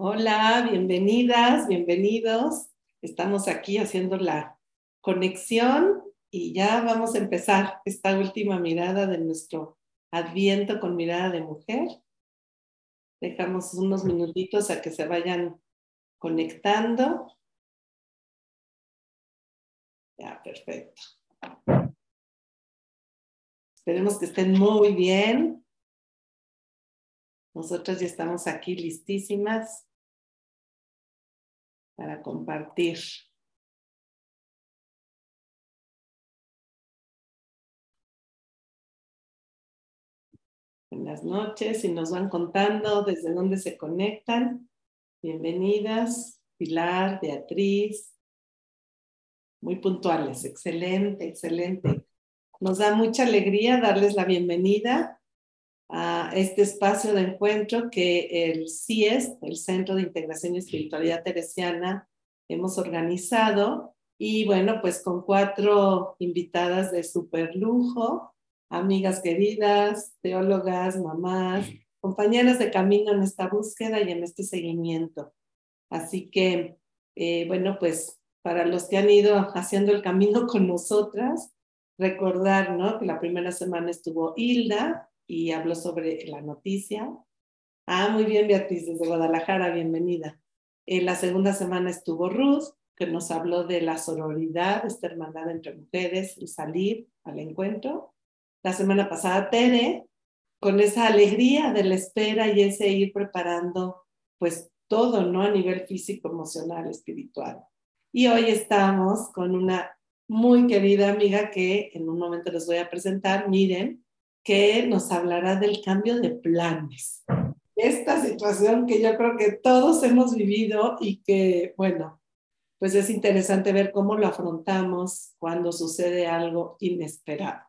Hola, bienvenidas, bienvenidos. Estamos aquí haciendo la conexión y ya vamos a empezar esta última mirada de nuestro adviento con mirada de mujer. Dejamos unos minutitos a que se vayan conectando. Ya, perfecto. Esperemos que estén muy bien. Nosotras ya estamos aquí listísimas para compartir. Buenas noches y nos van contando desde dónde se conectan. Bienvenidas, Pilar, Beatriz. Muy puntuales, excelente, excelente. Nos da mucha alegría darles la bienvenida a este espacio de encuentro que el CIES, el Centro de Integración y Espiritualidad Teresiana, hemos organizado. Y bueno, pues con cuatro invitadas de super lujo, amigas queridas, teólogas, mamás, compañeras de camino en esta búsqueda y en este seguimiento. Así que, eh, bueno, pues para los que han ido haciendo el camino con nosotras, recordar, ¿no? Que la primera semana estuvo Hilda, y habló sobre la noticia. Ah, muy bien, Beatriz, desde Guadalajara, bienvenida. En la segunda semana estuvo Ruth, que nos habló de la sororidad, esta hermandad entre mujeres, y salir al encuentro. La semana pasada, Tere, con esa alegría de la espera y ese ir preparando, pues todo, ¿no? A nivel físico, emocional, espiritual. Y hoy estamos con una muy querida amiga que en un momento les voy a presentar. Miren, que nos hablará del cambio de planes. Esta situación que yo creo que todos hemos vivido y que, bueno, pues es interesante ver cómo lo afrontamos cuando sucede algo inesperado.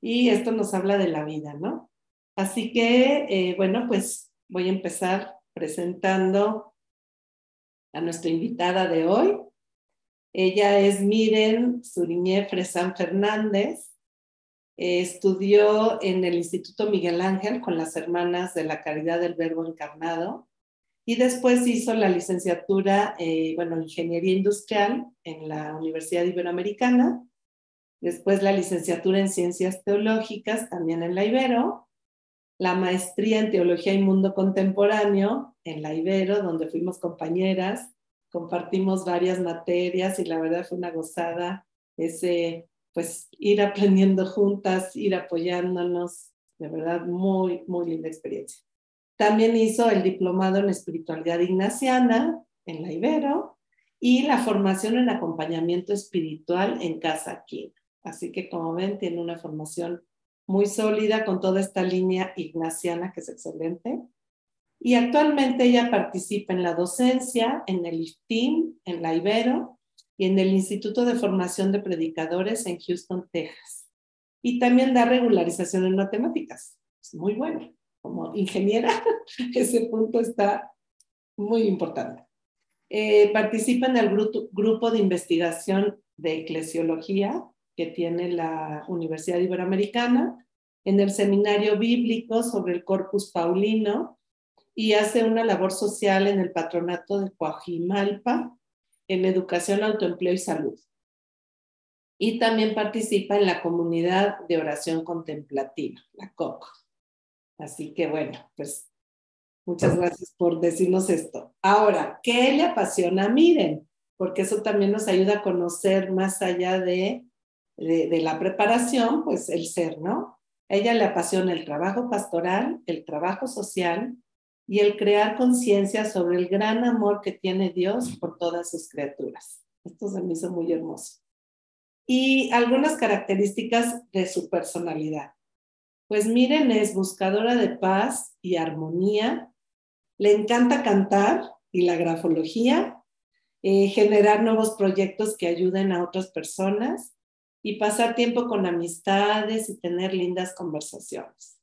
Y esto nos habla de la vida, ¿no? Así que, eh, bueno, pues voy a empezar presentando a nuestra invitada de hoy. Ella es Miren Suriñé Fresan Fernández estudió en el Instituto Miguel Ángel con las hermanas de la Caridad del Verbo Encarnado y después hizo la licenciatura, eh, bueno, Ingeniería Industrial en la Universidad Iberoamericana, después la licenciatura en Ciencias Teológicas también en la Ibero, la maestría en Teología y Mundo Contemporáneo en la Ibero, donde fuimos compañeras, compartimos varias materias y la verdad fue una gozada ese pues ir aprendiendo juntas, ir apoyándonos, de verdad, muy, muy linda experiencia. También hizo el diplomado en espiritualidad ignaciana en la Ibero y la formación en acompañamiento espiritual en Casa Quina. Así que como ven, tiene una formación muy sólida con toda esta línea ignaciana que es excelente. Y actualmente ella participa en la docencia, en el IFTIN, en la Ibero, y en el Instituto de Formación de Predicadores en Houston, Texas. Y también da regularización en matemáticas. Es muy bueno. Como ingeniera, ese punto está muy importante. Eh, participa en el grupo, grupo de investigación de eclesiología que tiene la Universidad Iberoamericana, en el seminario bíblico sobre el Corpus Paulino y hace una labor social en el patronato de Coajimalpa en educación, autoempleo y salud. Y también participa en la comunidad de oración contemplativa, la COC. Así que bueno, pues muchas gracias por decirnos esto. Ahora, ¿qué le apasiona? Miren, porque eso también nos ayuda a conocer más allá de, de, la preparación, pues el ser, ¿no? Ella le apasiona el trabajo pastoral, el trabajo social, y el crear conciencia sobre el gran amor que tiene Dios por todas sus criaturas. Esto se me hizo muy hermoso. Y algunas características de su personalidad. Pues miren, es buscadora de paz y armonía, le encanta cantar y la grafología, eh, generar nuevos proyectos que ayuden a otras personas y pasar tiempo con amistades y tener lindas conversaciones.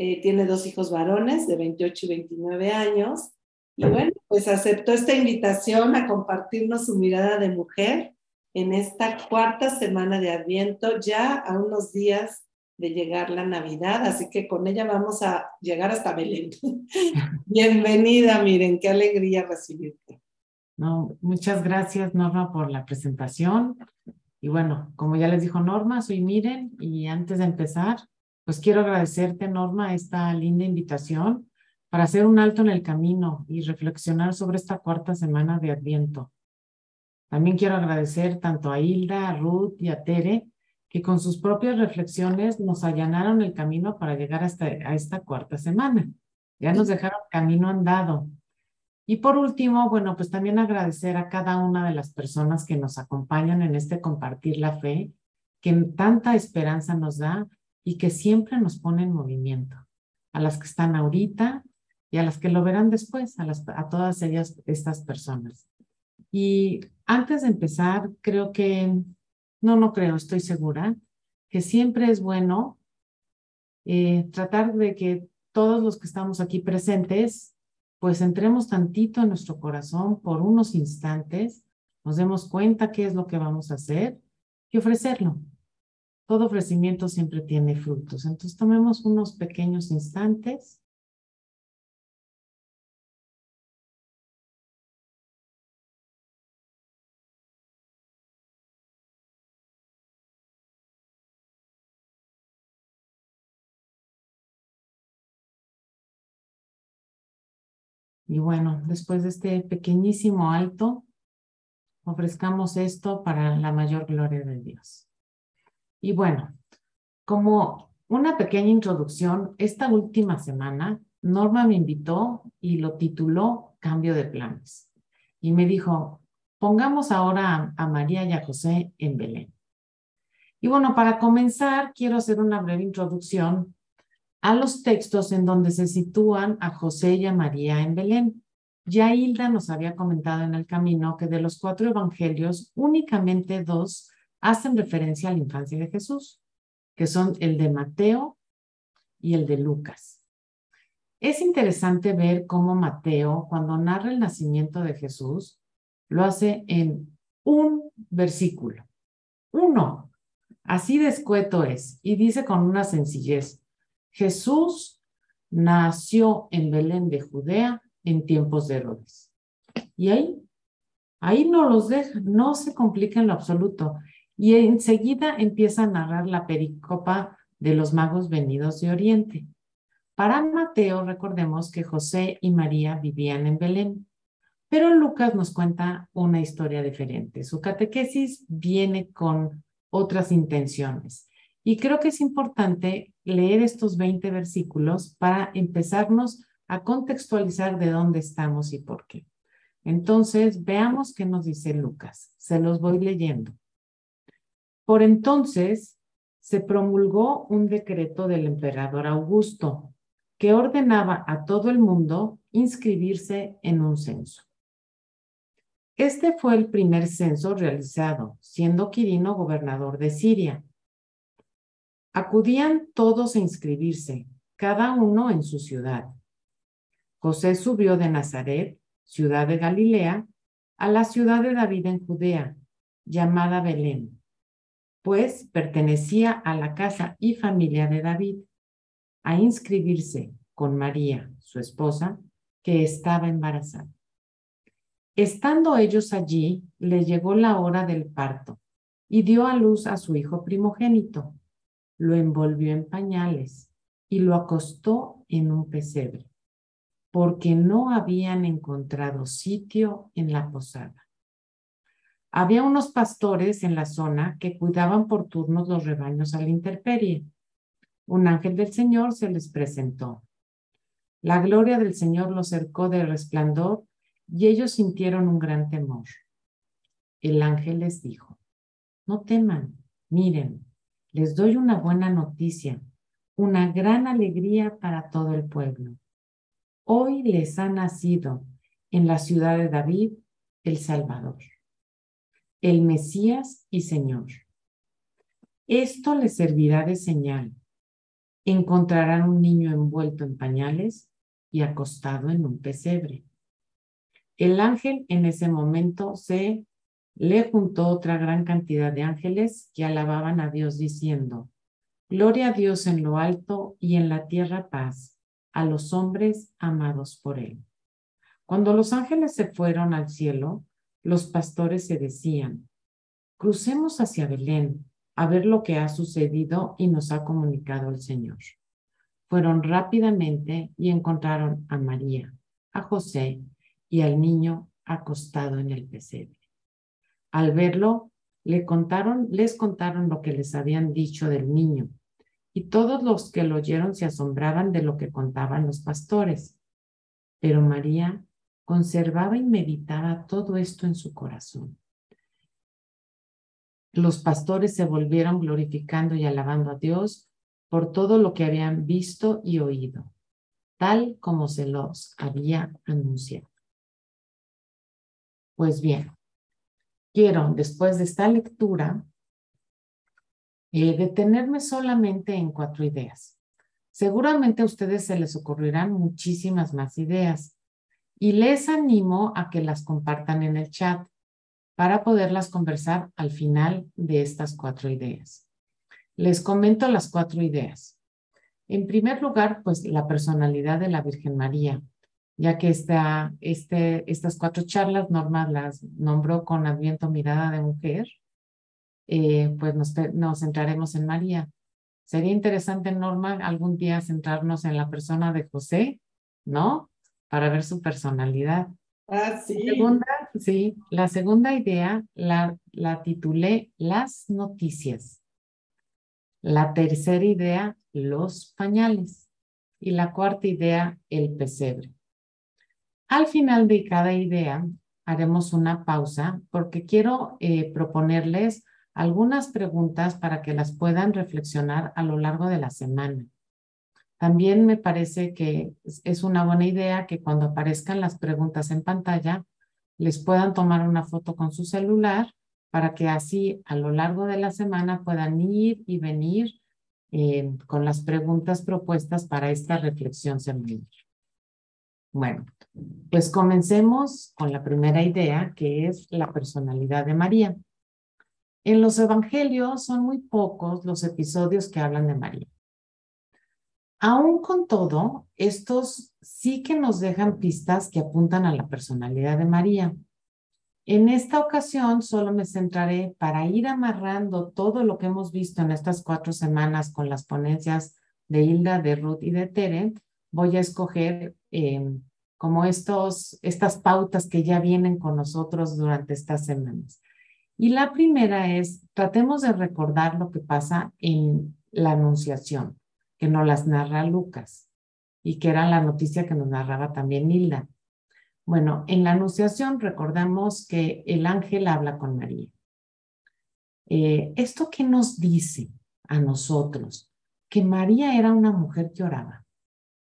Eh, tiene dos hijos varones de 28 y 29 años. Y bueno, pues aceptó esta invitación a compartirnos su mirada de mujer en esta cuarta semana de Adviento, ya a unos días de llegar la Navidad, así que con ella vamos a llegar hasta Belén. Bienvenida, miren, qué alegría recibirte. No, muchas gracias, Norma, por la presentación. Y bueno, como ya les dijo Norma, soy Miren y antes de empezar, pues quiero agradecerte, Norma, esta linda invitación para hacer un alto en el camino y reflexionar sobre esta cuarta semana de Adviento. También quiero agradecer tanto a Hilda, a Ruth y a Tere, que con sus propias reflexiones nos allanaron el camino para llegar hasta a esta cuarta semana. Ya nos dejaron camino andado. Y por último, bueno, pues también agradecer a cada una de las personas que nos acompañan en este compartir la fe, que tanta esperanza nos da y que siempre nos pone en movimiento. A las que están ahorita y a las que lo verán después, a, todas ellas, estas personas. Y antes de empezar, creo que, no, no creo, estoy segura, que siempre es bueno eh, tratar de que todos los que estamos aquí presentes, pues entremos tantito en nuestro corazón por unos instantes, nos demos cuenta qué es lo que vamos a hacer y ofrecerlo. Todo ofrecimiento siempre tiene frutos. Entonces tomemos unos pequeños instantes Y bueno, después de este pequeñísimo alto, ofrezcamos esto para la mayor gloria de Dios. Y bueno, como una pequeña introducción, esta última semana Norma me invitó y lo tituló Cambio de planes. Y me dijo, pongamos ahora a, María y a José en Belén. Y bueno, para comenzar, quiero hacer una breve introducción a los textos en donde se sitúan a José y a María en Belén. Ya Hilda nos había comentado en el camino que de los cuatro evangelios, únicamente dos hacen referencia a la infancia de Jesús, que son el de Mateo y el de Lucas. Es interesante ver cómo Mateo, cuando narra el nacimiento de Jesús, lo hace en un versículo. Uno. Así de escueto es. Y dice con una sencillez, Jesús nació en Belén de Judea en tiempos de Herodes. Y ahí, ahí no los deja, no se complica en lo absoluto. Y enseguida empieza a narrar la pericopa de los magos venidos de Oriente. Para Mateo, recordemos que José y María vivían en Belén, pero Lucas nos cuenta una historia diferente. Su catequesis viene con otras intenciones. Y creo que es importante leer estos 20 versículos para empezarnos a contextualizar de dónde estamos y por qué. Entonces, veamos qué nos dice Lucas. Se los voy leyendo. Por entonces, se promulgó un decreto del emperador Augusto que ordenaba a todo el mundo inscribirse en un censo. Este fue el primer censo realizado, siendo Quirino gobernador de Siria. Acudían todos a inscribirse, cada uno en su ciudad. José subió de Nazaret, ciudad de Galilea, a la ciudad de David en Judea, llamada Belén, pues pertenecía a la casa y familia de David, a inscribirse con María, su esposa, que estaba embarazada. Estando ellos allí, le llegó la hora del parto y dio a luz a su hijo primogénito lo envolvió en pañales y lo acostó en un pesebre, porque no habían encontrado sitio en la posada. Había unos pastores en la zona que cuidaban por turnos los rebaños a la intemperie. Un ángel del Señor se les presentó. La gloria del Señor los cercó de resplandor y ellos sintieron un gran temor. El ángel les dijo, no teman, miren, les doy una buena noticia, una gran alegría para todo el pueblo. Hoy les ha nacido en la ciudad de David el Salvador, el Mesías y Señor. Esto les servirá de señal. Encontrarán un niño envuelto en pañales y acostado en un pesebre. El ángel en ese momento se le juntó otra gran cantidad de ángeles que alababan a Dios diciendo, Gloria a Dios en lo alto y en la tierra paz, a los hombres amados por Él. Cuando los ángeles se fueron al cielo, los pastores se decían, crucemos hacia Belén a ver lo que ha sucedido y nos ha comunicado el Señor. Fueron rápidamente y encontraron a María, a José y al niño acostado en el pesebre. Al verlo, le contaron, les contaron lo que les habían dicho del niño, y todos los que lo oyeron se asombraban de lo que contaban los pastores. Pero María conservaba y meditaba todo esto en su corazón. Los pastores se volvieron glorificando y alabando a Dios por todo lo que habían visto y oído, tal como se los había anunciado. Pues bien, quiero, después de esta lectura, eh, detenerme solamente en cuatro ideas. Seguramente a ustedes se les ocurrirán muchísimas más ideas y les animo a que las compartan en el chat para poderlas conversar al final de estas cuatro ideas. Les comento las cuatro ideas. En primer lugar, pues la personalidad de la Virgen María ya que esta, este, estas cuatro charlas Norma las nombró con Adviento Mirada de Mujer, eh, pues nos, nos centraremos en María. Sería interesante, Norma, algún día centrarnos en la persona de José, ¿no? Para ver su personalidad. Ah, sí. La segunda, sí, la segunda idea la, la titulé Las noticias. La tercera idea, los pañales. Y la cuarta idea, el pesebre. Al final de cada idea haremos una pausa porque quiero eh, proponerles algunas preguntas para que las puedan reflexionar a lo largo de la semana. También me parece que es una buena idea que cuando aparezcan las preguntas en pantalla, les puedan tomar una foto con su celular para que así a lo largo de la semana puedan ir y venir eh, con las preguntas propuestas para esta reflexión semanal. Bueno, pues comencemos con la primera idea, que es la personalidad de María. En los evangelios son muy pocos los episodios que hablan de María. Aún con todo, estos sí que nos dejan pistas que apuntan a la personalidad de María. En esta ocasión solo me centraré para ir amarrando todo lo que hemos visto en estas cuatro semanas con las ponencias de Hilda, de Ruth y de Tere. Voy a escoger Em, como estos, estas pautas que ya vienen con nosotros durante estas semanas. Y la primera es, tratemos de recordar lo que pasa en la Anunciación, que nos las narra Lucas y que era la noticia que nos narraba también Hilda. Bueno, en la Anunciación recordamos que el ángel habla con María. Eh, ¿Esto qué nos dice a nosotros? Que María era una mujer que oraba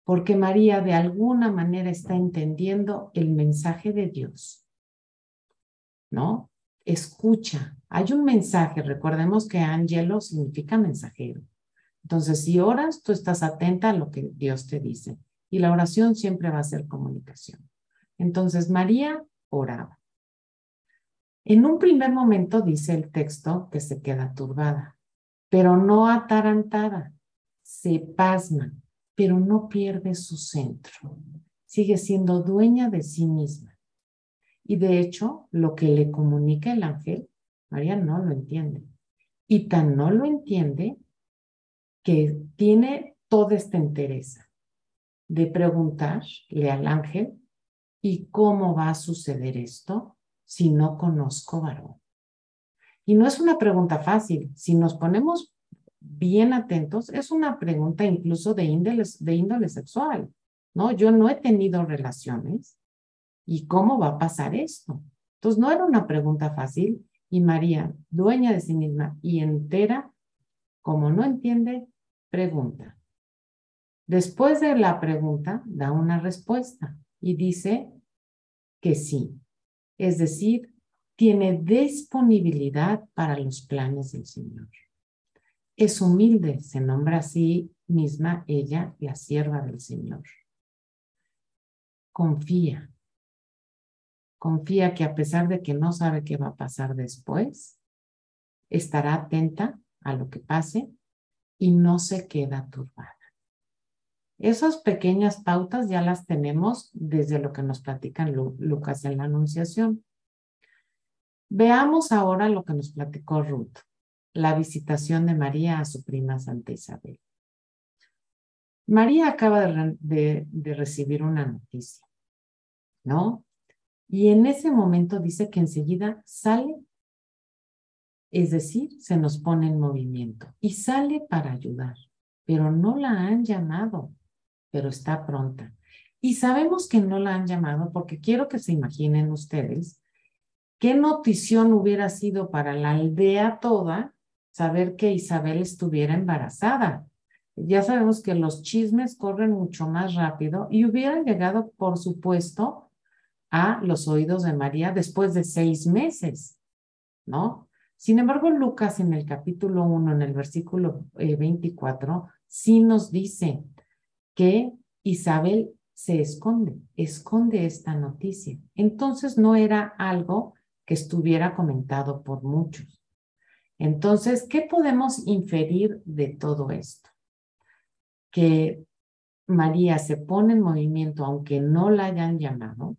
porque María de alguna manera está entendiendo el mensaje de Dios. ¿No? Escucha. Hay un mensaje, recordemos que ángelo significa mensajero. Entonces, si oras, tú estás atenta a lo que Dios te dice. Y la oración siempre va a ser comunicación. Entonces, María oraba. En un primer momento dice el texto que se queda turbada, pero no atarantada, se pasma, pero no pierde su centro. Sigue siendo dueña de sí misma. Y de hecho, lo que le comunica el ángel, María no lo entiende. Y tan no lo entiende que tiene toda esta entereza de preguntarle al ángel, ¿y cómo va a suceder esto si no conozco varón? Y no es una pregunta fácil. Si nos ponemos bien atentos, es una pregunta incluso de índole, de índole sexual, ¿no? Yo no he tenido relaciones y cómo va a pasar esto. Entonces, no era una pregunta fácil y María, dueña de sí misma y entera, como no entiende, pregunta. Después de la pregunta, da una respuesta y dice que sí. Es decir, tiene disponibilidad para los planes del Señor. Es humilde, se nombra así misma ella, la sierva del Señor. Confía. Confía que a pesar de que no sabe qué va a pasar después, estará atenta a lo que pase y no se queda turbada. Esas pequeñas pautas ya las tenemos desde lo que nos platican Lucas en la Anunciación. Veamos ahora lo que nos platicó Ruth, la visitación de María a su prima Santa Isabel. María acaba de, de recibir una noticia, ¿no? Y en ese momento dice que enseguida sale, es decir, se nos pone en movimiento y sale para ayudar, pero no la han llamado, pero está pronta. Y sabemos que no la han llamado porque quiero que se imaginen ustedes qué notición hubiera sido para la aldea toda saber que Isabel estuviera embarazada ya sabemos que los chismes corren mucho más rápido y hubieran llegado, por supuesto, a los oídos de María después de seis meses, ¿no? Sin embargo, Lucas en el capítulo 1, en el versículo 24, eh, sí nos dice que Isabel se esconde, esconde esta noticia. Entonces no era algo que estuviera comentado por muchos. Entonces, ¿qué podemos inferir de todo esto? que María se pone en movimiento aunque no la hayan llamado.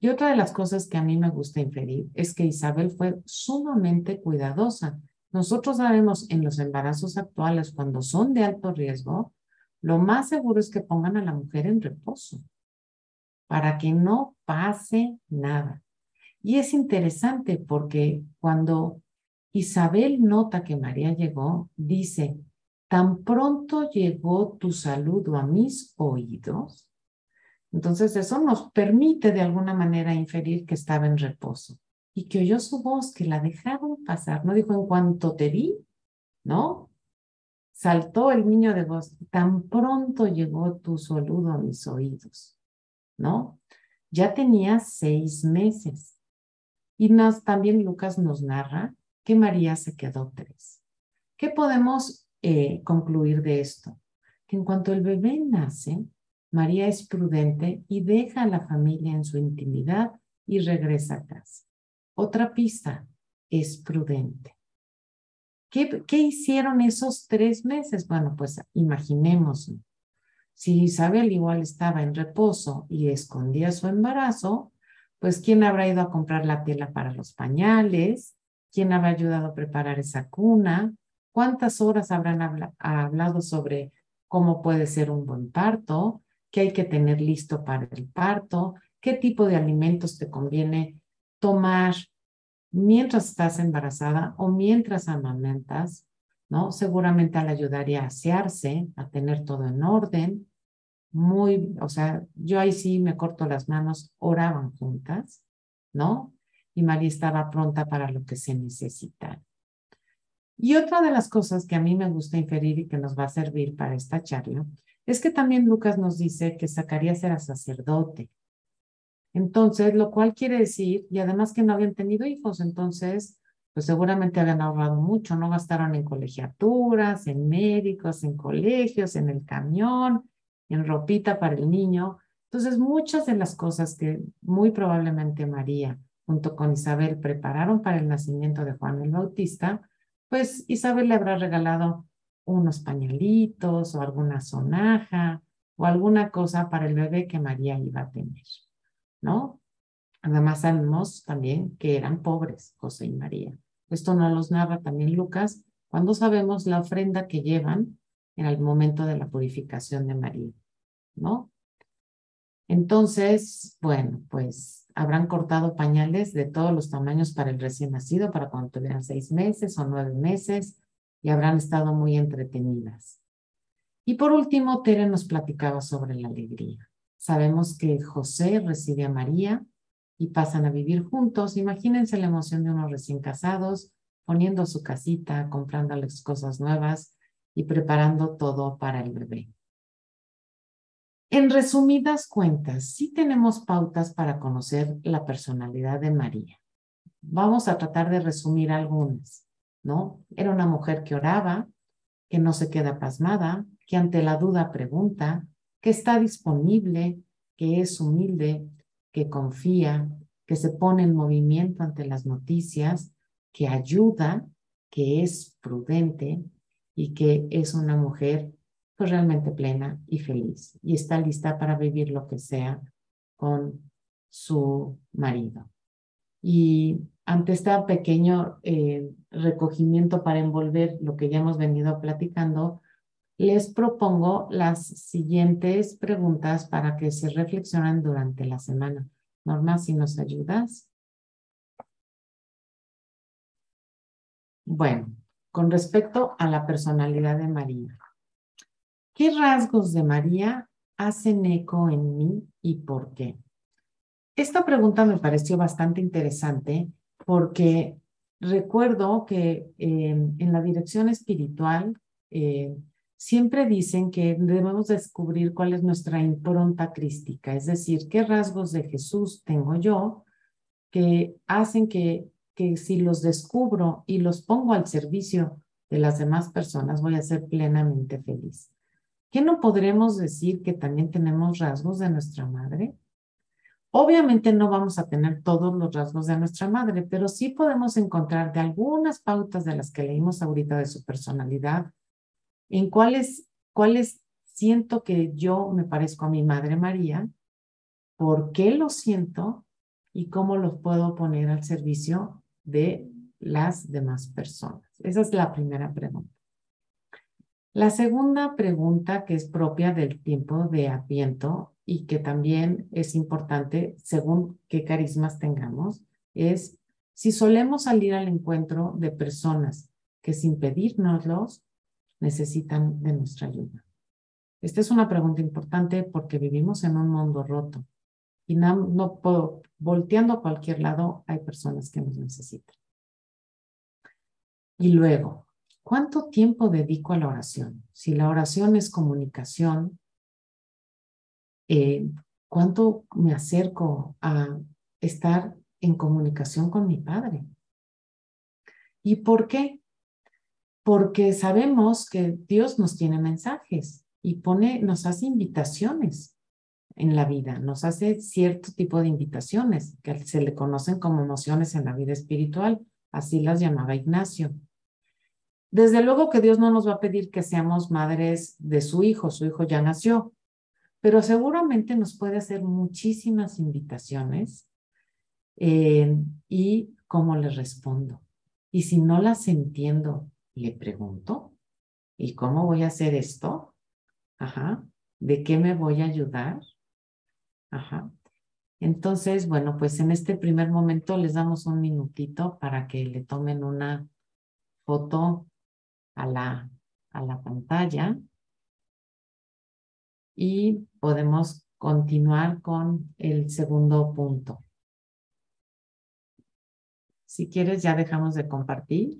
Y otra de las cosas que a mí me gusta inferir es que Isabel fue sumamente cuidadosa. Nosotros sabemos en los embarazos actuales, cuando son de alto riesgo, lo más seguro es que pongan a la mujer en reposo para que no pase nada. Y es interesante porque cuando Isabel nota que María llegó, dice, tan pronto llegó tu saludo a mis oídos. Entonces eso nos permite de alguna manera inferir que estaba en reposo y que oyó su voz, que la dejaron pasar. No dijo en cuanto te vi, ¿no? Saltó el niño de voz, tan pronto llegó tu saludo a mis oídos, ¿no? Ya tenía seis meses. Y nos, también Lucas nos narra que María se quedó tres. ¿Qué podemos eh, concluir de esto? Que en cuanto el bebé nace, María es prudente y deja a la familia en su intimidad y regresa a casa. Otra pista, es prudente. ¿Qué, ¿Qué, hicieron esos tres meses? Bueno, pues imaginemos, si Isabel igual estaba en reposo y escondía su embarazo, pues ¿quién habrá ido a comprar la tela para los pañales? ¿Quién habrá ayudado a preparar esa cuna? ¿Cuántas horas habrán hablado sobre cómo puede ser un buen parto? ¿Qué hay que tener listo para el parto? ¿Qué tipo de alimentos te conviene tomar mientras estás embarazada o mientras amamentas? ¿No? Seguramente al ayudaría a asearse, a tener todo en orden. Muy, o sea, yo ahí sí me corto las manos, oraban juntas, ¿no? Y María estaba pronta para lo que se necesitara. Y otra de las cosas que a mí me gusta inferir y que nos va a servir para esta charla es que también Lucas nos dice que Zacarías era sacerdote. Entonces, lo cual quiere decir, y además que no habían tenido hijos, entonces, pues seguramente habían ahorrado mucho, no gastaron en colegiaturas, en médicos, en colegios, en el camión, en ropita para el niño. Entonces, muchas de las cosas que muy probablemente María junto con Isabel prepararon para el nacimiento de Juan el Bautista, pues Isabel le habrá regalado unos pañalitos o alguna sonaja o alguna cosa para el bebé que María iba a tener, ¿no? Además sabemos también que eran pobres José y María. Esto nos los narra también Lucas cuando sabemos la ofrenda que llevan en el momento de la purificación de María, ¿no? Entonces, bueno, pues habrán cortado pañales de todos los tamaños para el recién nacido, para cuando tuvieran seis meses o nueve meses, y habrán estado muy entretenidas. Y por último, Tere nos platicaba sobre la alegría. Sabemos que José recibe a María y pasan a vivir juntos. Imagínense la emoción de unos recién casados, poniendo su casita, comprándoles cosas nuevas y preparando todo para el bebé. En resumidas cuentas, sí tenemos pautas para conocer la personalidad de María. Vamos a tratar de resumir algunas, Era una mujer que oraba, que no se queda pasmada, que ante la duda pregunta, que está disponible, que es humilde, que confía, que se pone en movimiento ante las noticias, que ayuda, que es prudente y que es una mujer pues realmente plena y feliz y está lista para vivir lo que sea con su marido. Y ante este pequeño eh, recogimiento para envolver lo que ya hemos venido platicando, les propongo las siguientes preguntas para que se reflexionen durante la semana. Norma, si nos ayudas. Bueno, con respecto a la personalidad de María, ¿qué rasgos de María hacen eco en mí y por qué? Esta pregunta me pareció bastante interesante porque recuerdo que eh, en la dirección espiritual eh, siempre dicen que debemos descubrir cuál es nuestra impronta crística, es decir, qué rasgos de Jesús tengo yo que hacen que, que si los descubro y los pongo al servicio de las demás personas, voy a ser plenamente feliz. ¿Qué no podremos decir que también tenemos rasgos de nuestra madre? Obviamente no vamos a tener todos los rasgos de nuestra madre, pero sí podemos encontrar de algunas pautas de las que leímos ahorita de su personalidad en cuáles, cuáles siento que yo me parezco a mi Madre María, por qué lo siento y cómo los puedo poner al servicio de las demás personas. Esa es la primera pregunta. La segunda pregunta, que es propia del tiempo de Adviento y que también es importante según qué carismas tengamos, es si solemos salir al encuentro de personas que sin pedírnoslos necesitan de nuestra ayuda? Esta es una pregunta importante porque vivimos en un mundo roto y no, puedo, volteando a cualquier lado hay personas que nos necesitan. Y luego, ¿cuánto tiempo dedico a la oración? Si la oración es comunicación, eh, ¿cuánto me acerco a estar en comunicación con mi Padre? ¿Y por qué? porque sabemos que Dios nos tiene mensajes y pone, nos hace invitaciones en la vida, nos hace cierto tipo de invitaciones que se le conocen como emociones en la vida espiritual, así las llamaba Ignacio. Desde luego que Dios no nos va a pedir que seamos madres de su hijo, su hijo ya nació, pero seguramente nos puede hacer muchísimas invitaciones eh, y cómo le respondo. Y si no las entiendo le pregunto, ¿y cómo voy a hacer esto? Ajá. ¿De qué me voy a ayudar? Ajá. Entonces, bueno, pues en este primer momento les damos un minutito para que le tomen una foto a la, a la pantalla y podemos continuar con el segundo punto. Si quieres, ya dejamos de compartir.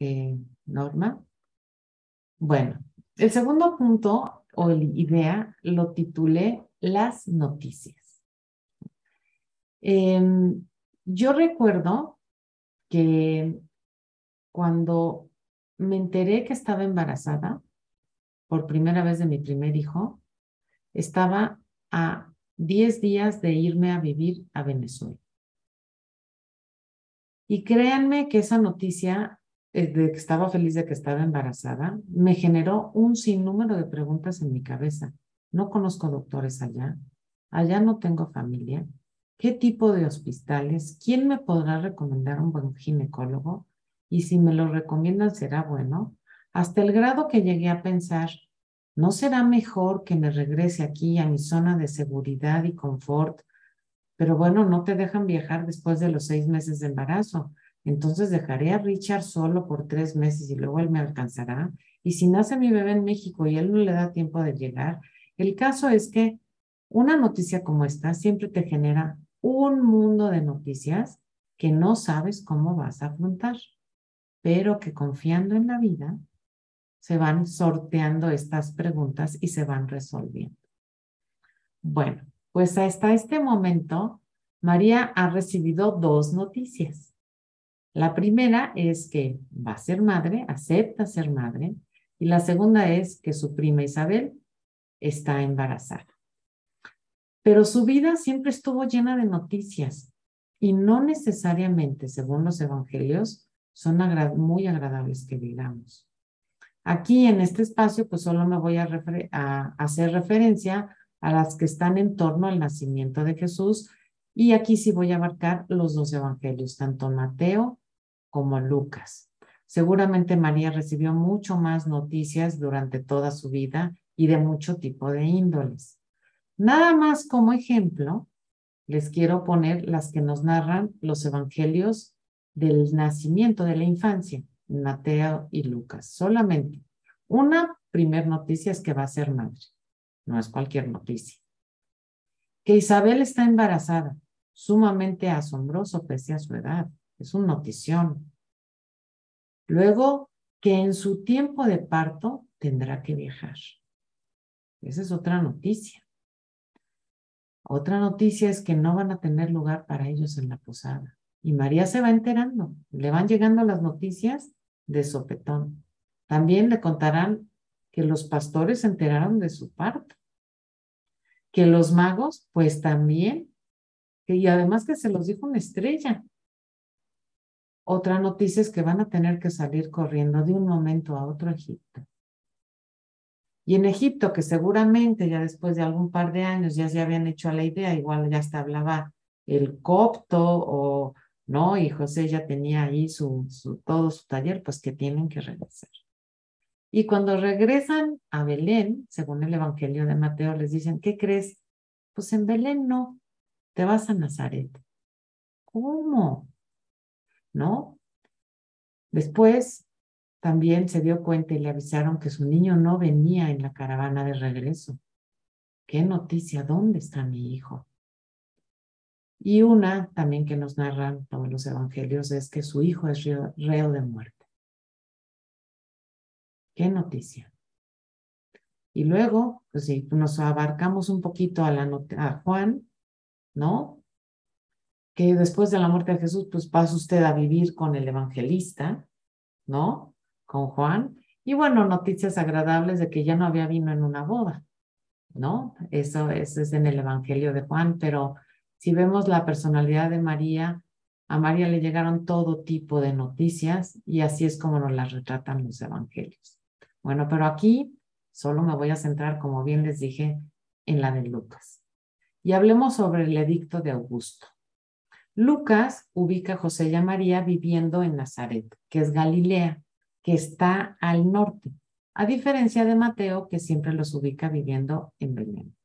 Eh, Norma. Bueno, el segundo punto o idea lo titulé Las noticias. Em, yo recuerdo que cuando me enteré que estaba embarazada por primera vez de mi primer hijo, estaba a 10 días de irme a vivir a Venezuela. Y créanme que esa noticia eh, de que estaba feliz de que estaba embarazada, me generó un sinnúmero de preguntas en mi cabeza. No conozco doctores allá, allá no tengo familia. ¿Qué tipo de hospitales? ¿Quién me podrá recomendar un buen ginecólogo? Y si me lo recomiendan, será bueno. Hasta el grado que llegué a pensar, ¿no será mejor que me regrese aquí a mi zona de seguridad y confort? Pero bueno, no te dejan viajar después de los seis meses de embarazo. Entonces dejaré a Richard solo por tres meses y luego él me alcanzará. Y si nace mi bebé en México y él no le da tiempo de llegar, el caso es que una noticia como esta siempre te genera un mundo de noticias que no sabes cómo vas a afrontar, pero que confiando en la vida se van sorteando estas preguntas y se van resolviendo. Bueno, pues hasta este momento, María ha recibido dos noticias. La primera es que va a ser madre, acepta ser madre, y la segunda es que su prima Isabel está embarazada. Pero su vida siempre estuvo llena de noticias y no necesariamente, según los evangelios, son muy agradables que digamos. Aquí en este espacio, pues solo me voy a, hacer referencia a las que están en torno al nacimiento de Jesús y aquí sí voy a marcar los dos evangelios, tanto Mateo como Lucas. Seguramente María recibió mucho más noticias durante toda su vida y de mucho tipo de índoles. Nada más como ejemplo, les quiero poner las que nos narran los evangelios del nacimiento, de la infancia, Mateo y Lucas. Solamente una primer noticia es que va a ser madre. No es cualquier noticia. Que Isabel está embarazada, sumamente asombroso pese a su edad. Es una notición. Luego, que en su tiempo de parto tendrá que viajar. Esa es otra noticia. Otra noticia es que no van a tener lugar para ellos en la posada. Y María se va enterando. Le van llegando las noticias de sopetón. También le contarán que los pastores se enteraron de su parto. Que los magos, pues también. y además que se los dijo una estrella. Otra noticia es que van a tener que salir corriendo de un momento a otro Egipto. Y en Egipto, que seguramente ya después de algún par de años ya se habían hecho a la idea, igual ya hasta hablaba el copto o no, y José ya tenía ahí su, todo su taller, pues que tienen que regresar. Y cuando regresan a Belén, según el Evangelio de Mateo, les dicen, ¿qué crees? Pues en Belén no, te vas a Nazaret. ¿Cómo? ¿no? Después también se dio cuenta y le avisaron que su niño no venía en la caravana de regreso. ¿Qué noticia? ¿Dónde está mi hijo? Y una también que nos narran todos los evangelios es que su hijo es reo, de muerte. ¿Qué noticia? Y luego, pues si nos abarcamos un poquito a, la a Juan, ¿no? que después de la muerte de Jesús, pues pasa usted a vivir con el evangelista, ¿no? Con Juan. Y bueno, noticias agradables de que ya no había vino en una boda, ¿no? Eso, es en el Evangelio de Juan, pero si vemos la personalidad de María, a María le llegaron todo tipo de noticias y así es como nos las retratan los evangelios. Bueno, pero aquí solo me voy a centrar, como bien les dije, en la de Lucas. Y hablemos sobre el edicto de Augusto. Lucas ubica a José y a María viviendo en Nazaret, que es Galilea, que está al norte, a diferencia de Mateo, que siempre los ubica viviendo en Belén.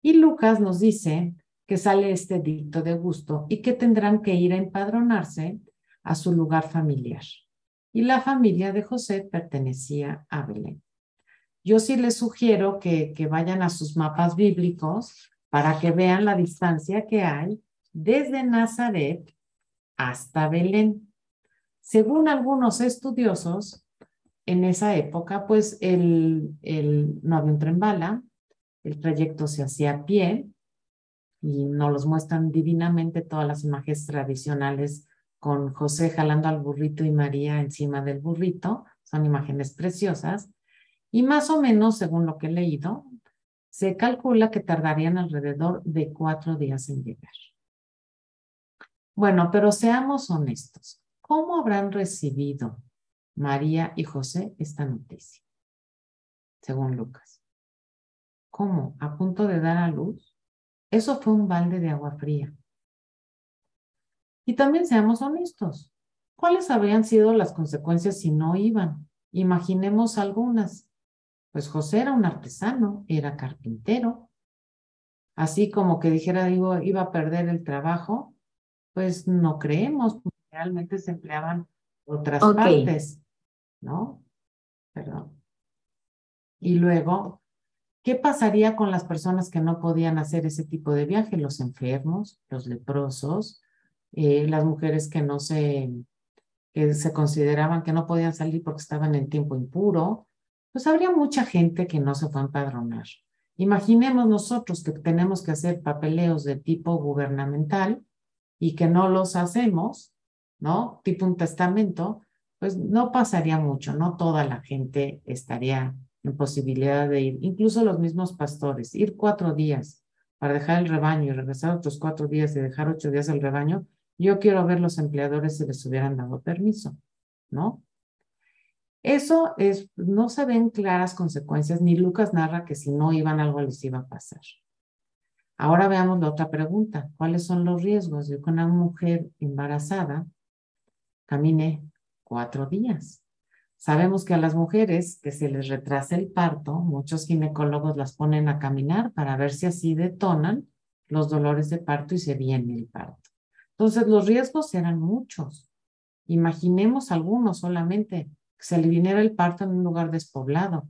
Y Lucas nos dice que sale este dicto de gusto y que tendrán que ir a empadronarse a su lugar familiar. Y la familia de José pertenecía a Belén. Yo sí les sugiero que, que vayan a sus mapas bíblicos para que vean la distancia que hay desde Nazaret hasta Belén. Según algunos estudiosos, en esa época, pues el, el, no había un tren bala, el trayecto se hacía a pie y nos los muestran divinamente todas las imágenes tradicionales con José jalando al burrito y María encima del burrito. Son imágenes preciosas. Y más o menos, según lo que he leído, se calcula que tardarían alrededor de cuatro días en llegar. Bueno, pero seamos honestos. ¿Cómo habrán recibido María y José esta noticia? Según Lucas. ¿Cómo? ¿A punto de dar a luz? Eso fue un balde de agua fría. Y también seamos honestos. ¿Cuáles habrían sido las consecuencias si no iban? Imaginemos algunas. Pues José era un artesano, era carpintero. Así como que dijera, digo, iba a perder el trabajo, pues no creemos, realmente se empleaban otras partes, ¿no? Perdón. Y luego, ¿qué pasaría con las personas que no podían hacer ese tipo de viaje? Los enfermos, los leprosos, eh, las mujeres que no se, que se consideraban que no podían salir porque estaban en tiempo impuro, pues habría mucha gente que no se fue a empadronar. Imaginemos nosotros que tenemos que hacer papeleos de tipo gubernamental y que no los hacemos, ¿no? Tipo un testamento, pues no pasaría mucho, no toda la gente estaría en posibilidad de ir, incluso los mismos pastores, ir cuatro días para dejar el rebaño y regresar otros cuatro días y dejar ocho días el rebaño, yo quiero ver los empleadores si les hubieran dado permiso, ¿no? Eso es, no se ven claras consecuencias, ni Lucas narra que si no iban algo les iba a pasar. Ahora veamos la otra pregunta. ¿Cuáles son los riesgos de que una mujer embarazada camine cuatro días? Sabemos que a las mujeres que se les retrasa el parto, muchos ginecólogos las ponen a caminar para ver si así detonan los dolores de parto y se viene el parto. Entonces, los riesgos eran muchos. Imaginemos algunos solamente, que se le viniera el parto en un lugar despoblado.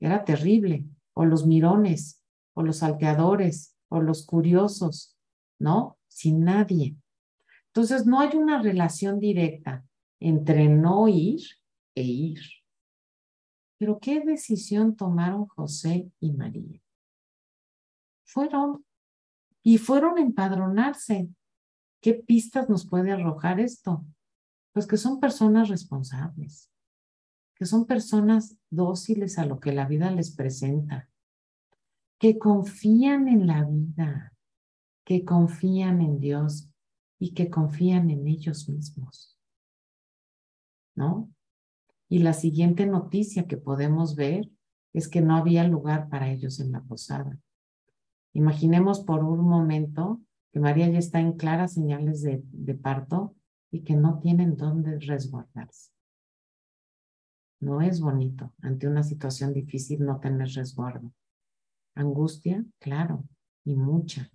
Era terrible. O los mirones, o los salteadores, o los curiosos, ¿no? Sin nadie. Entonces, no hay una relación directa entre no ir e ir. Pero ¿qué decisión tomaron José y María? Fueron y fueron a empadronarse. ¿Qué pistas nos puede arrojar esto? Pues que son personas responsables, que son personas dóciles a lo que la vida les presenta, que confían en la vida, que confían en Dios y que confían en ellos mismos. ¿No? Y la siguiente noticia que podemos ver es que no había lugar para ellos en la posada. Imaginemos por un momento que María ya está en claras señales de, parto y que no tienen dónde resguardarse. No es bonito ante una situación difícil no tener resguardo. Angustia, claro, y mucha,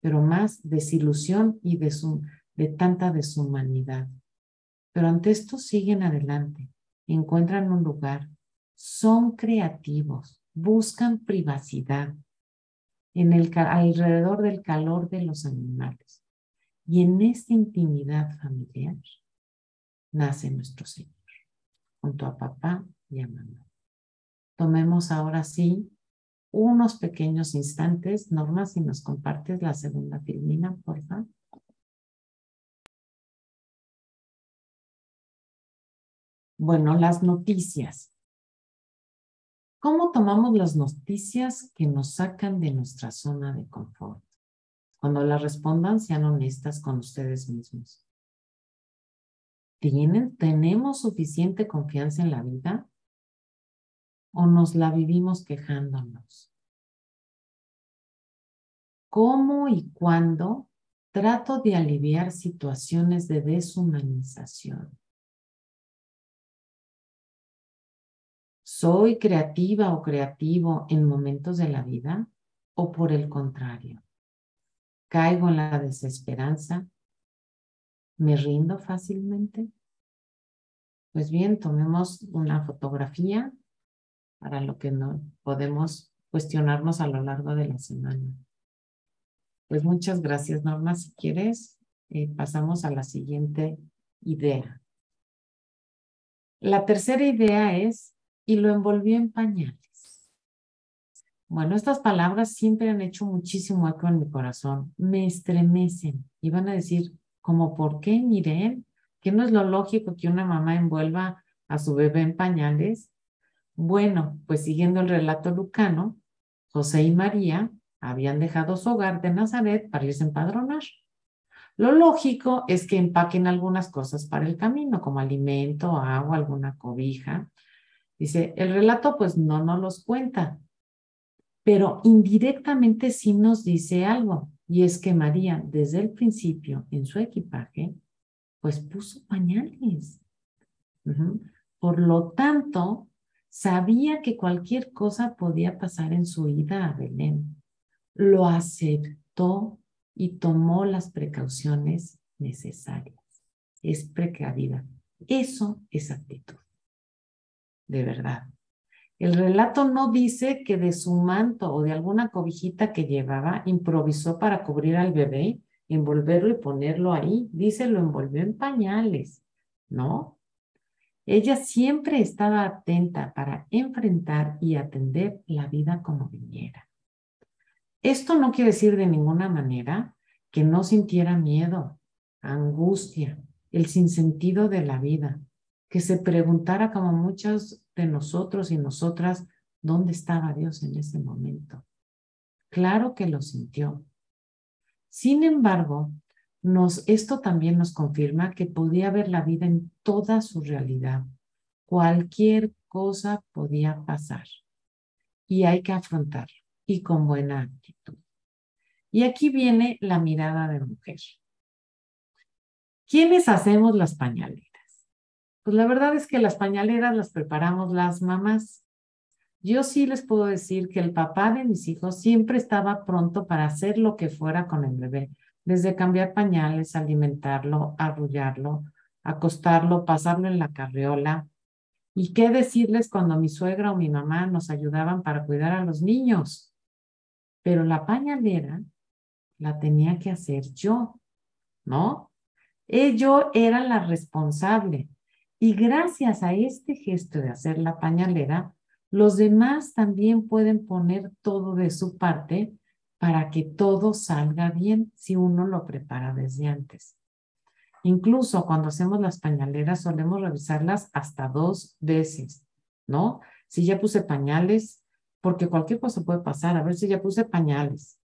pero más desilusión y de tanta deshumanidad. Pero ante esto siguen adelante, encuentran un lugar, son creativos, buscan privacidad, en el, alrededor del calor de los animales. Y en esta intimidad familiar nace nuestro Señor, junto a papá y a mamá. Tomemos ahora sí unos pequeños instantes. Norma, si nos compartes la segunda filmina, por favor. Bueno, las noticias. ¿Cómo tomamos las noticias que nos sacan de nuestra zona de confort? Cuando las respondan, sean honestas con ustedes mismos. ¿Tienen, ¿Tenemos suficiente confianza en la vida? ¿O nos la vivimos quejándonos? ¿Cómo y cuándo trato de aliviar situaciones de deshumanización? ¿Soy creativa o creativo en momentos de la vida? ¿O por el contrario? ¿Caigo en la desesperanza? ¿Me rindo fácilmente? Pues bien, tomemos una fotografía para lo que no podemos cuestionarnos a lo largo de la semana. Pues muchas gracias, Norma. Si quieres, eh, pasamos a la siguiente idea. La tercera idea es y lo envolvió en pañales. Bueno, estas palabras siempre han hecho muchísimo eco en mi corazón. Me estremecen y van a decir, ¿cómo por qué, Miren? ¿Que no es lo lógico que una mamá envuelva a su bebé en pañales? Bueno, pues siguiendo el relato lucano, José y María habían dejado su hogar de Nazaret para irse a empadronar. Lo lógico es que empaquen algunas cosas para el camino, como alimento, agua, alguna cobija, Dice, el relato pues no nos los cuenta, pero indirectamente sí nos dice algo, y es que María desde el principio en su equipaje pues puso pañales. Por lo tanto, sabía que cualquier cosa podía pasar en su ida a Belén. Lo aceptó y tomó las precauciones necesarias. Es precavida. Eso es actitud de verdad. El relato no dice que de su manto o de alguna cobijita que llevaba improvisó para cubrir al bebé, envolverlo y ponerlo ahí. Dice lo envolvió en pañales, ¿no? Ella siempre estaba atenta para enfrentar y atender la vida como viniera. Esto no quiere decir de ninguna manera que no sintiera miedo, angustia, el sinsentido de la vida, que se preguntara como muchos de nosotros y nosotras, ¿dónde estaba Dios en ese momento? Claro que lo sintió. Sin embargo, esto también nos confirma que podía ver la vida en toda su realidad, Cualquier cosa podía pasar y hay que afrontarlo y con buena actitud. Y aquí viene la mirada de mujer. ¿Quiénes hacemos las pañaleras? Pues la verdad es que las pañaleras las preparamos las mamás. Yo sí les puedo decir que el papá de mis hijos siempre estaba pronto para hacer lo que fuera con el bebé, desde cambiar pañales, alimentarlo, arrullarlo, acostarlo, pasarlo en la carriola. ¿Y qué decirles cuando mi suegra o mi mamá nos ayudaban para cuidar a los niños? Pero la pañalera la tenía que hacer yo, ¿no? Yo era la responsable. Y gracias a este gesto de hacer la pañalera, los demás también pueden poner todo de su parte para que todo salga bien si uno lo prepara desde antes. Incluso cuando hacemos las pañaleras solemos revisarlas hasta dos veces, ¿no? Si ya puse pañales, porque cualquier cosa puede pasar, a ver si ya puse pañales,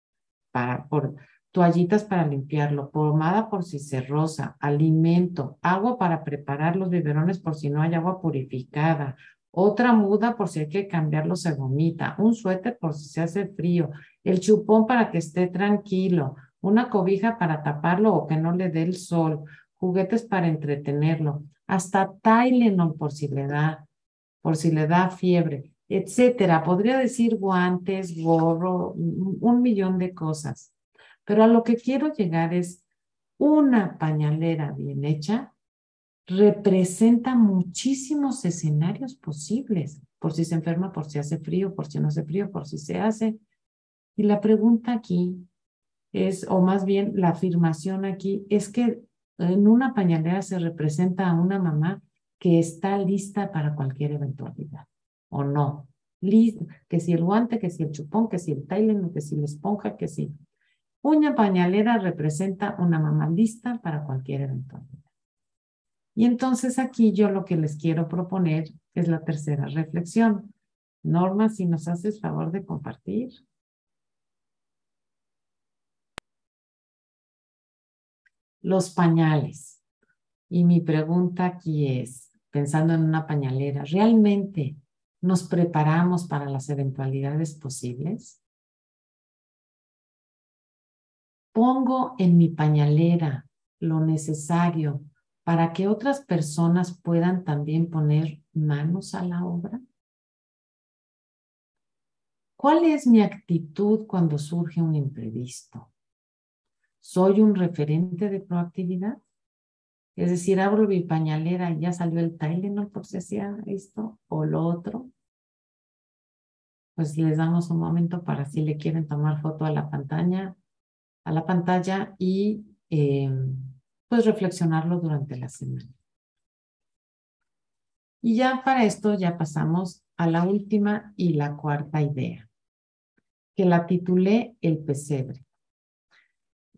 para, por toallitas para limpiarlo, pomada por si se rosa, alimento, agua para preparar los biberones por si no hay agua purificada, otra muda por si hay que cambiarlo se vomita, un suéter por si se hace frío, el chupón para que esté tranquilo, una cobija para taparlo o que no le dé el sol, juguetes para entretenerlo, hasta Tylenol por si le da, por si le da fiebre, etcétera. Podría decir guantes, gorro, un millón de cosas. Pero a lo que quiero llegar es una pañalera bien hecha representa muchísimos escenarios posibles, por si se enferma, por si hace frío, por si no hace frío, por si se hace. Y la pregunta aquí es, o más bien la afirmación aquí, es que en una pañalera se representa a una mamá que está lista para cualquier eventualidad, o no. que si el guante, que si el chupón, que si el Tylenol, que si la esponja, que si. Una pañalera representa una mamá lista para cualquier eventualidad. Y entonces aquí yo lo que les quiero proponer es la tercera reflexión. Norma, si nos haces favor de compartir. Los pañales. Y mi pregunta aquí es, pensando en una pañalera, ¿realmente nos preparamos para las eventualidades posibles? Pongo en mi pañalera lo necesario para que otras personas puedan también poner manos a la obra? ¿Cuál es mi actitud cuando surge un imprevisto? ¿Soy un referente de proactividad? Es decir, abro mi pañalera y ya salió el Tylenol por si hacía esto o lo otro. Pues les damos un momento para si le quieren tomar foto a la pantalla, a la pantalla y eh, pues reflexionarlo durante la semana. Y ya para esto ya pasamos a la última y la cuarta idea, que la titulé El pesebre.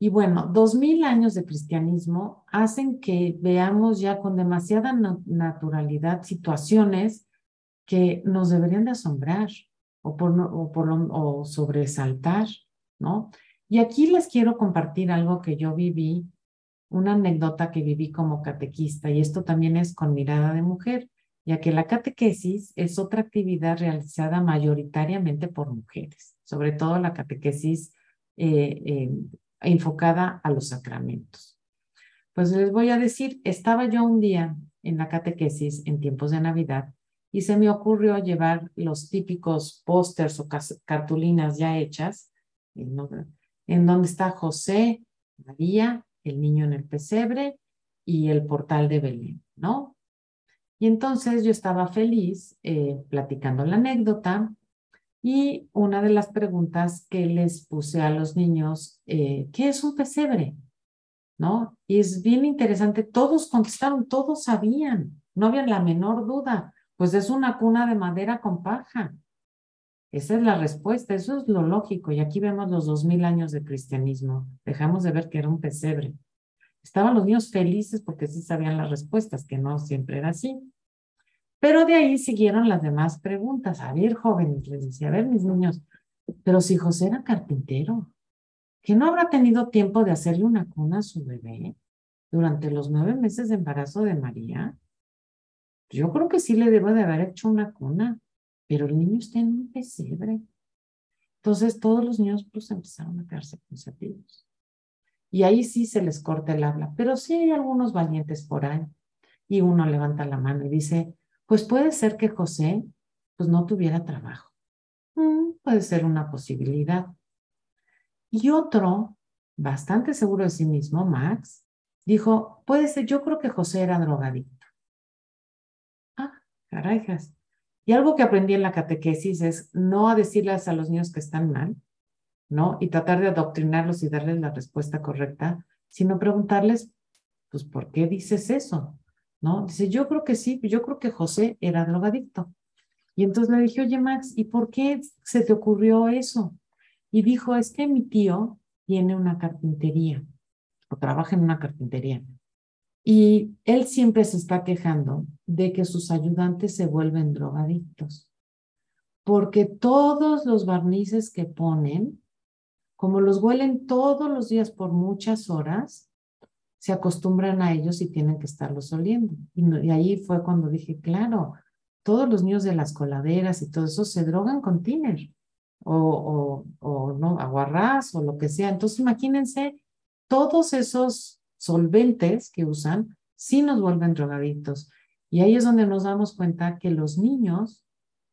Y bueno, dos mil años de cristianismo hacen que veamos ya con demasiada naturalidad situaciones que nos deberían de asombrar o, por, o, por o sobresaltar, ¿no? Y aquí les quiero compartir algo que yo viví una anécdota que viví como catequista, y esto también es con mirada de mujer, ya que la catequesis es otra actividad realizada mayoritariamente por mujeres, sobre todo la catequesis eh, eh, enfocada a los sacramentos. Pues les voy a decir, estaba yo un día en la catequesis en tiempos de Navidad y se me ocurrió llevar los típicos pósters o cartulinas ya hechas, en donde está José, María el niño en el pesebre y el portal de Belén, ¿no? Y entonces yo estaba feliz eh, platicando la anécdota y una de las preguntas que les puse a los niños, eh, ¿qué es un pesebre? ¿No? Y es bien interesante, todos contestaron, todos sabían, no había la menor duda, pues es una cuna de madera con paja. Esa es la respuesta, eso es lo lógico. Y aquí vemos los dos mil años de cristianismo. Dejamos de ver que era un pesebre. Estaban los niños felices porque sí sabían las respuestas, que no siempre era así. Pero de ahí siguieron las demás preguntas. A ver, jóvenes, les decía, a ver, mis niños, pero si José era carpintero, ¿que no habrá tenido tiempo de hacerle una cuna a su bebé durante los nueve meses de embarazo de María? yo creo que sí le debo de haber hecho una cuna, pero el niño está en un pesebre. Entonces todos los niños pues empezaron a quedarse pensativos. Y ahí sí se les corta el habla, pero sí hay algunos valientes por ahí. Y uno levanta la mano y dice, pues puede ser que José pues no tuviera trabajo. Mm, puede ser una posibilidad. Y otro, bastante seguro de sí mismo, Max, dijo, puede ser, yo creo que José era drogadicto. Ah, carajas. Y algo que aprendí en la catequesis es no a decirles a los niños que están mal, ¿no? Y tratar de adoctrinarlos y darles la respuesta correcta, sino preguntarles, pues, ¿por qué dices eso? ¿No? Dice, yo creo que sí, yo creo que José era drogadicto. Y entonces le dije, oye, Max, ¿y por qué se te ocurrió eso? Y dijo, es que mi tío tiene una carpintería o trabaja en una carpintería. Y él siempre se está quejando de que sus ayudantes se vuelven drogadictos, porque todos los barnices que ponen, como los huelen todos los días por muchas horas, se acostumbran a ellos y tienen que estarlos oliendo. Y, ahí fue cuando dije, claro, todos los niños de las coladeras y todo eso se drogan con tiner o, o, o no, aguarrás o lo que sea. Entonces imagínense todos esos solventes que usan sí nos vuelven drogadictos. Y ahí es donde nos damos cuenta que los niños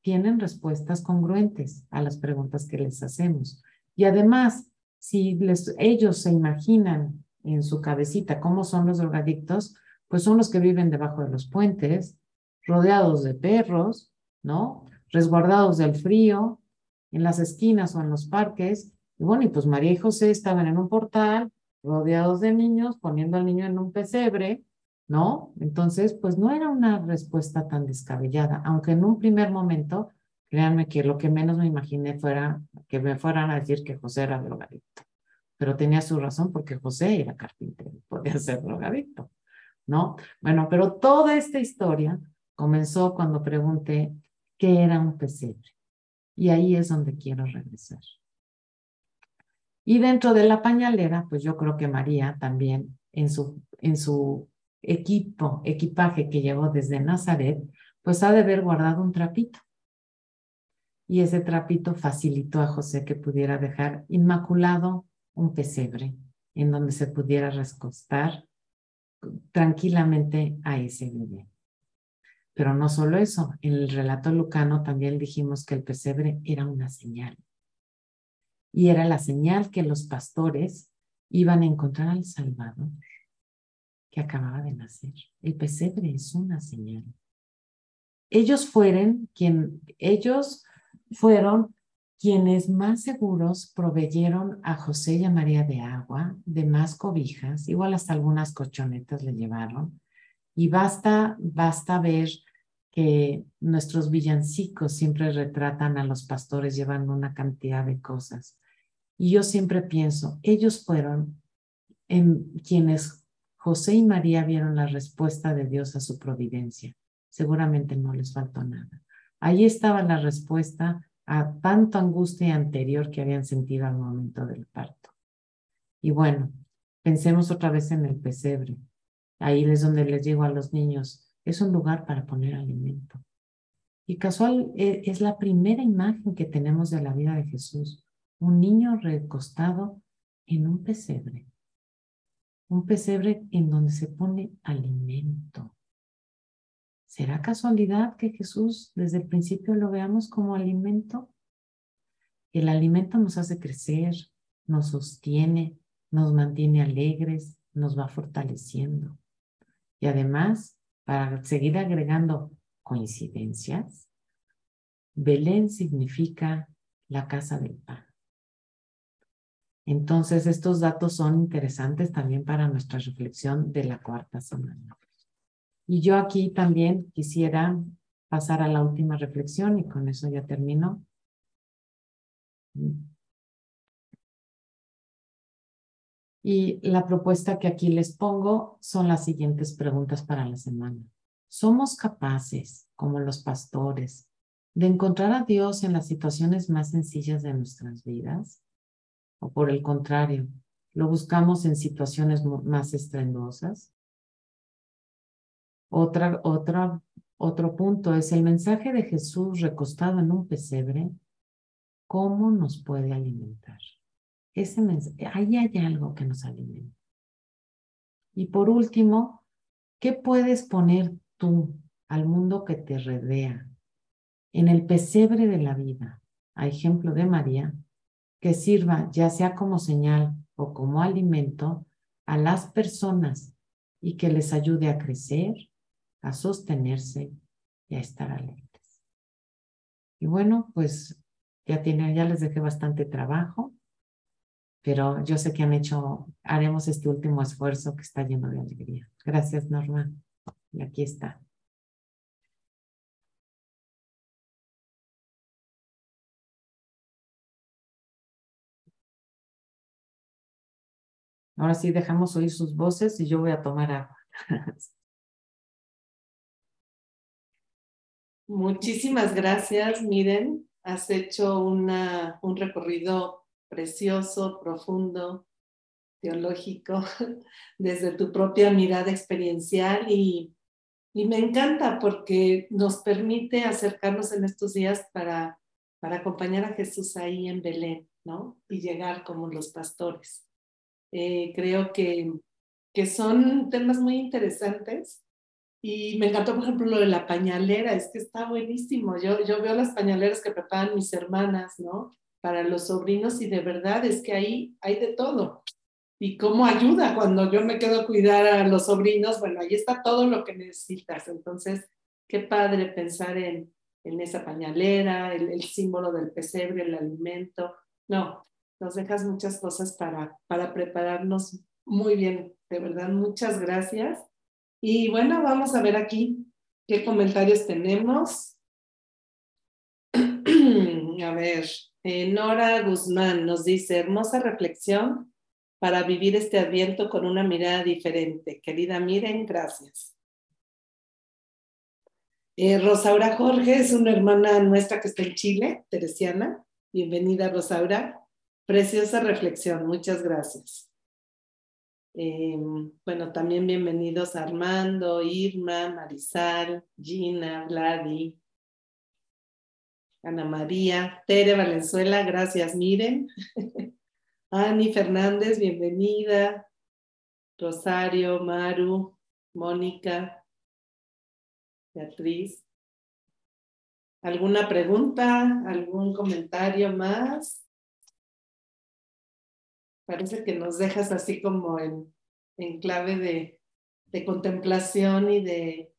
tienen respuestas congruentes a las preguntas que les hacemos. Y además, si les, ellos se imaginan en su cabecita cómo son los drogadictos, pues son los que viven debajo de los puentes, rodeados de perros, ¿no? Resguardados del frío, en las esquinas o en los parques. Y bueno, y pues María y José estaban en un portal, rodeados de niños, poniendo al niño en un pesebre, ¿no? Entonces, pues no era una respuesta tan descabellada, aunque en un primer momento, créanme que lo que menos me imaginé fuera que me fueran a decir que José era drogadicto. Pero tenía su razón porque José era carpintero, podía ser drogadicto, ¿no? Bueno, pero toda esta historia comenzó cuando pregunté qué era un pesebre. Y ahí es donde quiero regresar. Y dentro de la pañalera, pues yo creo que María también en su, en su equipo, equipaje que llevó desde Nazaret, pues ha de haber guardado un trapito. Y ese trapito facilitó a José que pudiera dejar inmaculado un pesebre en donde se pudiera recostar tranquilamente a ese bebé. Pero no solo eso, en el relato lucano también dijimos que el pesebre era una señal. Y era la señal que los pastores iban a encontrar al Salvador que acababa de nacer. El pesebre es una señal. Ellos fueron quien, ellos fueron quienes más seguros proveyeron a José y a María de agua, de más cobijas, igual hasta algunas cochonetas le llevaron. Y basta, basta ver que nuestros villancicos siempre retratan a los pastores llevando una cantidad de cosas. Y yo siempre pienso, ellos fueron en quienes José y María vieron la respuesta de Dios a su providencia. Seguramente no les faltó nada. Ahí estaba la respuesta a tanta angustia anterior que habían sentido al momento del parto. Y bueno, pensemos otra vez en el pesebre. Ahí es donde les digo a los niños, es un lugar para poner alimento. Y casual e, es la primera imagen que tenemos de la vida de Jesús, un niño recostado en un pesebre un pesebre en donde se pone alimento. ¿Será casualidad que Jesús desde el principio lo veamos como alimento? El alimento nos hace crecer, nos sostiene, nos mantiene alegres, nos va fortaleciendo. Y además, para seguir agregando coincidencias, Belén significa la casa del pan. Entonces, estos datos son interesantes también para nuestra reflexión de la cuarta semana. Y yo aquí también quisiera pasar a la última reflexión y con eso ya termino. Y la propuesta que aquí les pongo son las siguientes preguntas para la semana. ¿Somos capaces, como los pastores, de encontrar a Dios en las situaciones más sencillas de nuestras vidas? o por el contrario, lo buscamos en situaciones más estrendosas. Otra, Otro punto es el mensaje de Jesús recostado en un pesebre. ¿Cómo nos puede alimentar? Ese ahí hay algo que nos alimenta. Y por último, ¿qué puedes poner tú al mundo que te rodea en el pesebre de la vida, a ejemplo de María, que sirva ya sea como señal o como alimento a las personas y que les ayude a crecer, a sostenerse y a estar alegres. Y bueno, pues ya, tiene, ya les dejé bastante trabajo, pero yo sé que han hecho, haremos este último esfuerzo que está lleno de alegría. Gracias, Norma. Y aquí está. Ahora sí dejamos oír sus voces y yo voy a tomar agua. Muchísimas gracias, Miren. Has hecho una, un recorrido precioso, profundo, teológico, desde tu propia mirada experiencial y, y me encanta porque nos permite acercarnos en estos días para, para acompañar a Jesús ahí en Belén, ¿no? Y llegar como los pastores. Eh, creo que, que son temas muy interesantes y me encantó, por ejemplo, lo de la pañalera, es que está buenísimo. Yo, yo veo las pañaleras que preparan mis hermanas, ¿no? Para los sobrinos y de verdad es que ahí hay de todo. Y cómo ayuda cuando yo me quedo a cuidar a los sobrinos, bueno, ahí está todo lo que necesitas. Entonces, qué padre pensar en, en esa pañalera, el, el símbolo del pesebre, el alimento. No, nos dejas muchas cosas para, para prepararnos muy bien. De verdad, muchas gracias. Y bueno, vamos a ver aquí qué comentarios tenemos. a ver, eh, Nora Guzmán nos dice, hermosa reflexión para vivir este adviento con una mirada diferente. Querida Miren, gracias. Eh, Rosaura Jorge es una hermana nuestra que está en Chile, teresiana. Bienvenida, Rosaura. Preciosa reflexión, muchas gracias. Eh, bueno, también bienvenidos Armando, Irma, Marisal, Gina, Vladi, Ana María, Tere Valenzuela, gracias, miren. Ani Fernández, bienvenida. Rosario, Maru, Mónica, Beatriz. ¿Alguna pregunta? ¿Algún comentario más? parece que nos dejas así como en, en clave de, de, contemplación y de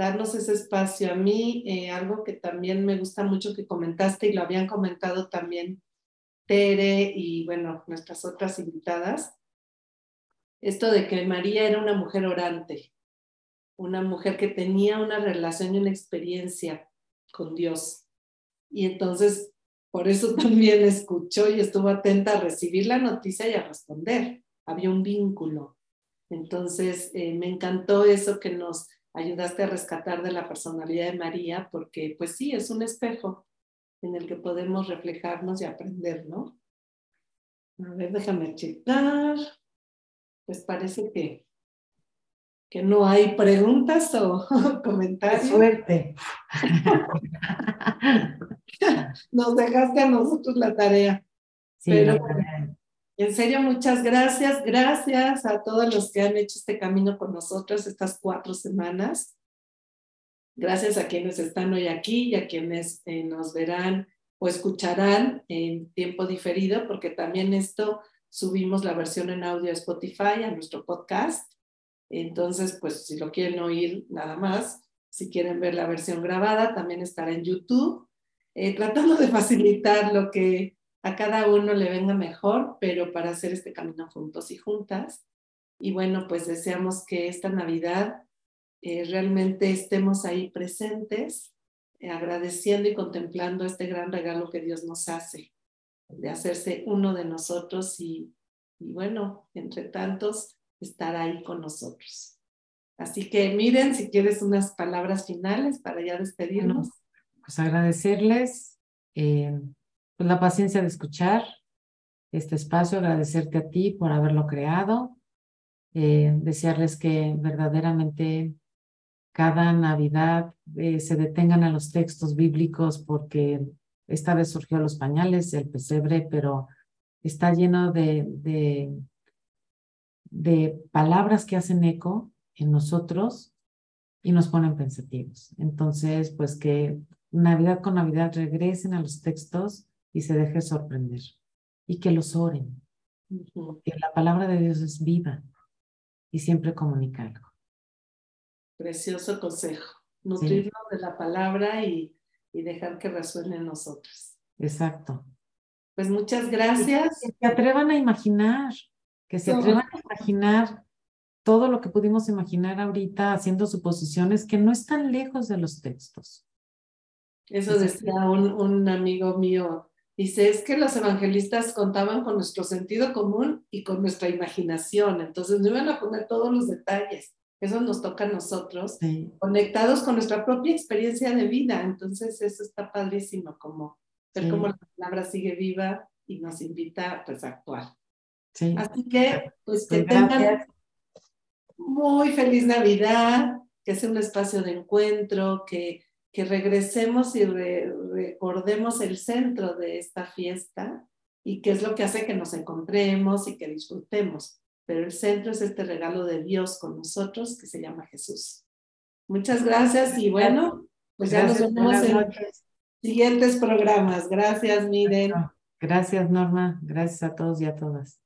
darnos ese espacio. A mí, eh, algo que también me gusta mucho que comentaste y lo habían comentado también Tere y bueno, nuestras otras invitadas, esto de que María era una mujer orante, una mujer que tenía una relación y una experiencia con Dios. Y entonces por eso también escuchó y estuvo atenta a recibir la noticia y a responder. Había un vínculo. Entonces, eh, me encantó eso que nos ayudaste a rescatar de la personalidad de María, porque pues sí, es un espejo en el que podemos reflejarnos y aprender, ¿no? A ver, déjame checar. Pues parece que, que no hay preguntas o comentarios. suerte. Nos dejaste a nosotros la tarea. Pero en serio, muchas gracias. Gracias a todos los que han hecho este camino con nosotros estas cuatro semanas. Gracias a quienes están hoy aquí y a quienes eh, nos verán o escucharán en tiempo diferido, porque también esto subimos la versión en audio a Spotify, a nuestro podcast. Entonces, pues si lo quieren oír nada más, si quieren ver la versión grabada, también estará en YouTube eh, tratando de facilitar lo que a cada uno le venga mejor, pero para hacer este camino juntos y juntas. Y bueno, pues deseamos que esta Navidad eh, realmente estemos ahí presentes, eh, agradeciendo y contemplando este gran regalo que Dios nos hace, de hacerse uno de nosotros y, y bueno, entre tantos, estar ahí con nosotros. Así que miren, si quieres unas palabras finales para ya despedirnos. Pues, agradecerles eh, pues, la paciencia de escuchar este espacio, agradecerte a ti por haberlo creado, eh, desearles que verdaderamente cada Navidad eh, se detengan a los textos bíblicos porque esta vez surgió los pañales, el pesebre, pero está lleno de, de, de palabras que hacen eco en nosotros y nos ponen pensativos. Entonces, pues que Navidad con Navidad regresen a los textos y se deje sorprender y que los oren. Que la palabra de Dios es viva y siempre comunica algo. Precioso consejo. Nutrirnos de la palabra y, y, dejar que resuene en nosotros. Exacto. Pues muchas gracias. Que se atrevan a imaginar, que se atrevan a imaginar todo lo que pudimos imaginar ahorita haciendo suposiciones que no están lejos de los textos. Eso decía un, un amigo mío, dice, es que los evangelistas contaban con nuestro sentido común y con nuestra imaginación, entonces no iban a poner todos los detalles, eso nos toca a nosotros, conectados con nuestra propia experiencia de vida, entonces eso está padrísimo, como ver cómo la palabra sigue viva y nos invita pues a actuar. Así que, pues que pues, tengan muy feliz Navidad, que sea un espacio de encuentro, que que regresemos y recordemos el centro de esta fiesta y qué es lo que hace que nos encontremos y que disfrutemos. Pero el centro es este regalo de Dios con nosotros que se llama Jesús. Muchas gracias y bueno, pues ya nos vemos en siguientes programas. Gracias, Miren. Gracias, Norma. Gracias a todos y a todas.